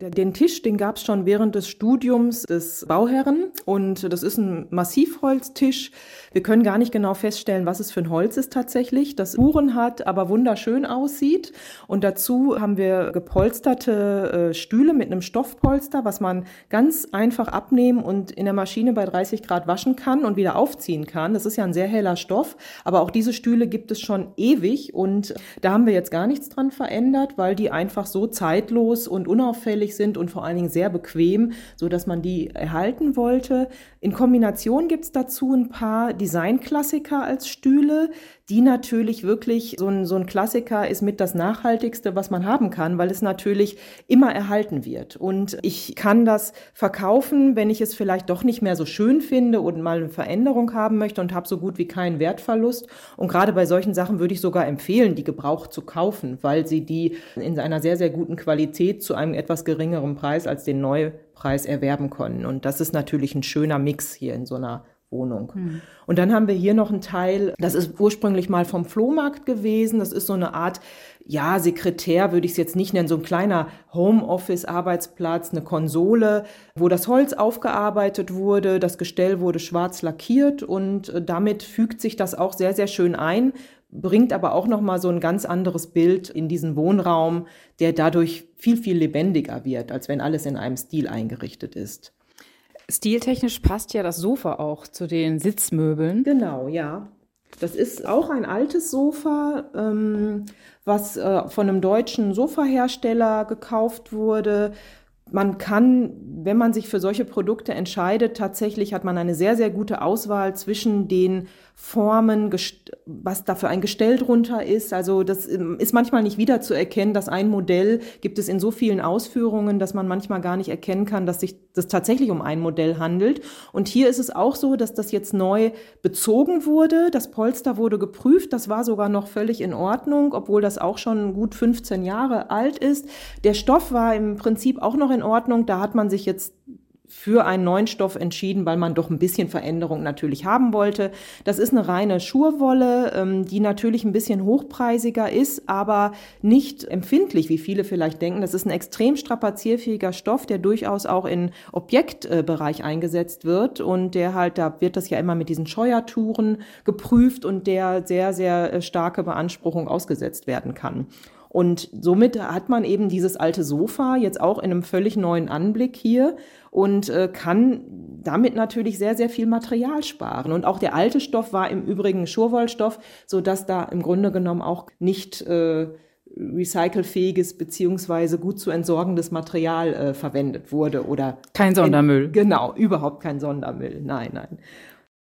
Den Tisch, den gab es schon während des Studiums des Bauherren und das ist ein Massivholztisch. Wir können gar nicht genau feststellen, was es für ein Holz ist tatsächlich, das Uhren hat, aber wunderschön aussieht. Und dazu haben wir gepolsterte äh, Stühle mit einem Stoffpolster, was man ganz einfach abnehmen und in der Maschine bei 30 Grad waschen kann und wieder aufziehen kann. Das ist ja ein sehr heller Stoff, aber auch diese Stühle gibt es schon ewig und da haben wir jetzt gar nichts dran verändert, weil die einfach so zeitlos und unauffällig zugänglich sind und vor allen Dingen sehr bequem, so dass man die erhalten wollte. In Kombination gibt es dazu ein paar Designklassiker als Stühle, die natürlich wirklich so ein, so ein Klassiker ist mit das Nachhaltigste, was man haben kann, weil es natürlich immer erhalten wird. Und ich kann das verkaufen, wenn ich es vielleicht doch nicht mehr so schön finde und mal eine Veränderung haben möchte und habe so gut wie keinen Wertverlust. Und gerade bei solchen Sachen würde ich sogar empfehlen, die gebraucht zu kaufen, weil sie die in einer sehr, sehr guten Qualität zu einem etwas geringeren Preis als den Neupreis erwerben können. Und das ist natürlich ein schöner Mix hier in so einer Wohnung. Hm. Und dann haben wir hier noch einen Teil, das ist ursprünglich mal vom Flohmarkt gewesen. Das ist so eine Art, ja, Sekretär würde ich es jetzt nicht nennen, so ein kleiner Homeoffice-Arbeitsplatz, eine Konsole, wo das Holz aufgearbeitet wurde, das Gestell wurde schwarz lackiert und äh, damit fügt sich das auch sehr, sehr schön ein, bringt aber auch nochmal so ein ganz anderes Bild in diesen Wohnraum, der dadurch viel, viel lebendiger wird, als wenn alles in einem Stil eingerichtet ist. Stiltechnisch passt ja das Sofa auch zu den Sitzmöbeln. Genau, ja. Das ist auch ein altes Sofa, ähm, was äh, von einem deutschen Sofahersteller gekauft wurde. Man kann, wenn man sich für solche Produkte entscheidet, tatsächlich hat man eine sehr, sehr gute Auswahl zwischen den Formen, was da für ein Gestell drunter ist. Also das ähm, ist manchmal nicht wiederzuerkennen, dass ein Modell gibt es in so vielen Ausführungen, dass man manchmal gar nicht erkennen kann, dass sich das tatsächlich um ein Modell handelt. Und hier ist es auch so, dass das jetzt neu bezogen wurde. Das Polster wurde geprüft. Das war sogar noch völlig in Ordnung, obwohl das auch schon gut 15 Jahre alt ist. Der Stoff war im Prinzip auch noch in Ordnung. Da hat man sich jetzt für einen neuen Stoff entschieden, weil man doch ein bisschen Veränderung natürlich haben wollte. Das ist eine reine Schurwolle, ähm, die natürlich ein bisschen hochpreisiger ist, aber nicht empfindlich, wie viele vielleicht denken. Das ist ein extrem strapazierfähiger Stoff, der durchaus auch in Objektbereich eingesetzt wird und der halt, da wird das ja immer mit diesen Scheuertouren geprüft und der sehr, sehr äh, starke Beanspruchung ausgesetzt werden kann. Und somit hat man eben dieses alte Sofa jetzt auch in einem völlig neuen Anblick hier und äh, kann damit natürlich sehr, sehr viel Material sparen. Und auch der alte Stoff war im Übrigen Schurwollstoff, so dass da im Grunde genommen auch nicht äh, recycelfähiges beziehungsweise gut zu entsorgendes Material äh, verwendet wurde oder kein Sondermüll. Genau, überhaupt kein Sondermüll. Nein, nein.